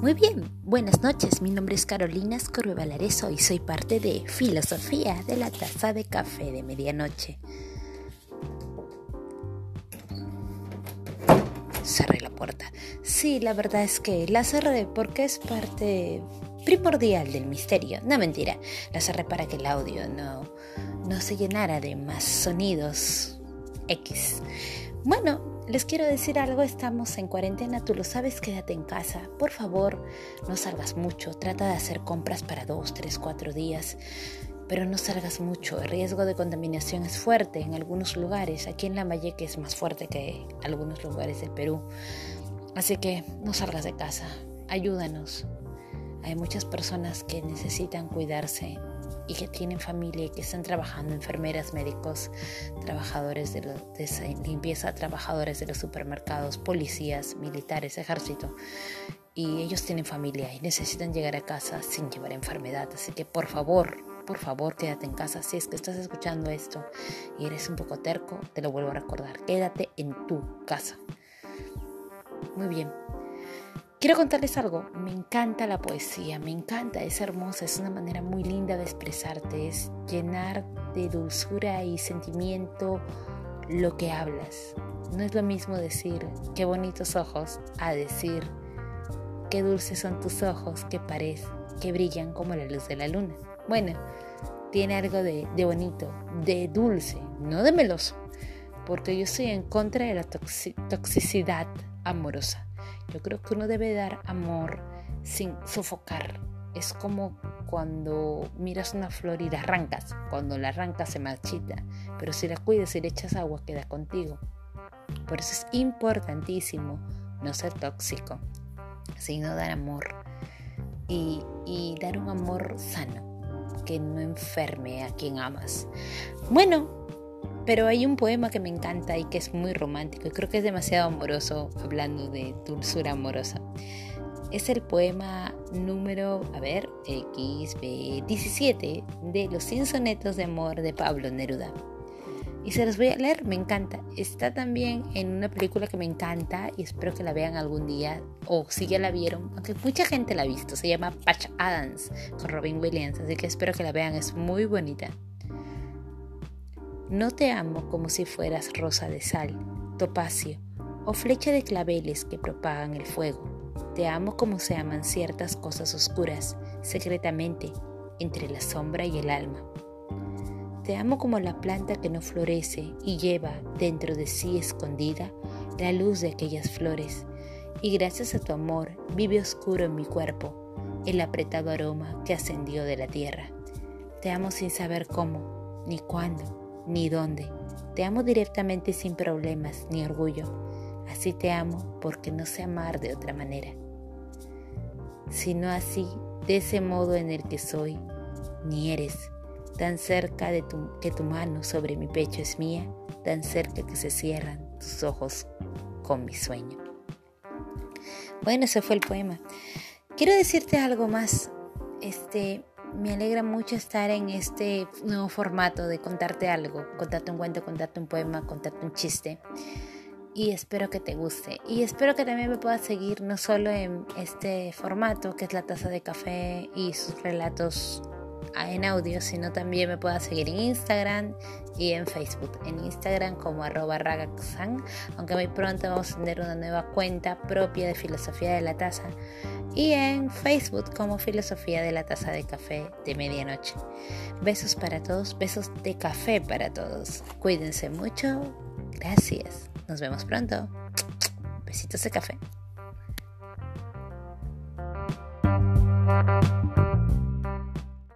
Muy bien, buenas noches. Mi nombre es Carolina Escorbe Valareso y soy parte de Filosofía de la Taza de Café de Medianoche. Cerré la puerta. Sí, la verdad es que la cerré porque es parte primordial del misterio. No mentira, la cerré para que el audio no, no se llenara de más sonidos X. Bueno, les quiero decir algo, estamos en cuarentena, tú lo sabes, quédate en casa. Por favor, no salgas mucho, trata de hacer compras para dos, tres, cuatro días, pero no salgas mucho. El riesgo de contaminación es fuerte en algunos lugares, aquí en Lambayeque es más fuerte que algunos lugares del Perú. Así que no salgas de casa, ayúdanos. Hay muchas personas que necesitan cuidarse y que tienen familia y que están trabajando, enfermeras, médicos, trabajadores de, de limpieza, trabajadores de los supermercados, policías, militares, ejército. Y ellos tienen familia y necesitan llegar a casa sin llevar enfermedad. Así que por favor, por favor, quédate en casa. Si es que estás escuchando esto y eres un poco terco, te lo vuelvo a recordar. Quédate en tu casa. Muy bien. Quiero contarles algo, me encanta la poesía, me encanta, es hermosa, es una manera muy linda de expresarte, es llenar de dulzura y sentimiento lo que hablas. No es lo mismo decir qué bonitos ojos a decir qué dulces son tus ojos que parecen, que brillan como la luz de la luna. Bueno, tiene algo de, de bonito, de dulce, no de meloso, porque yo estoy en contra de la toxicidad amorosa. Yo creo que uno debe dar amor sin sofocar. Es como cuando miras una flor y la arrancas. Cuando la arrancas se marchita. Pero si la cuidas y le echas agua, queda contigo. Por eso es importantísimo no ser tóxico, sino dar amor. Y, y dar un amor sano, que no enferme a quien amas. Bueno, pero hay un poema que me encanta y que es muy romántico y creo que es demasiado amoroso hablando de dulzura amorosa. Es el poema número, a ver, XB17 de Los 100 sonetos de amor de Pablo Neruda. Y se los voy a leer, me encanta. Está también en una película que me encanta y espero que la vean algún día o si ya la vieron, aunque mucha gente la ha visto. Se llama Patch Adams con Robin Williams, así que espero que la vean, es muy bonita. No te amo como si fueras rosa de sal, topacio o flecha de claveles que propagan el fuego. Te amo como se aman ciertas cosas oscuras, secretamente, entre la sombra y el alma. Te amo como la planta que no florece y lleva dentro de sí escondida la luz de aquellas flores, y gracias a tu amor vive oscuro en mi cuerpo el apretado aroma que ascendió de la tierra. Te amo sin saber cómo ni cuándo ni dónde. Te amo directamente sin problemas ni orgullo. Así te amo porque no sé amar de otra manera. Sino así, de ese modo en el que soy, ni eres, tan cerca de tu, que tu mano sobre mi pecho es mía, tan cerca que se cierran tus ojos con mi sueño. Bueno, ese fue el poema. Quiero decirte algo más. Este, me alegra mucho estar en este nuevo formato de contarte algo, contarte un cuento, contarte un poema, contarte un chiste. Y espero que te guste. Y espero que también me puedas seguir no solo en este formato, que es la taza de café y sus relatos en audio, sino también me puedas seguir en Instagram y en Facebook. En Instagram como arroba ragaxan, aunque muy pronto vamos a tener una nueva cuenta propia de filosofía de la taza y en Facebook como Filosofía de la Taza de Café de Medianoche. Besos para todos, besos de café para todos. Cuídense mucho. Gracias. Nos vemos pronto. Besitos de café.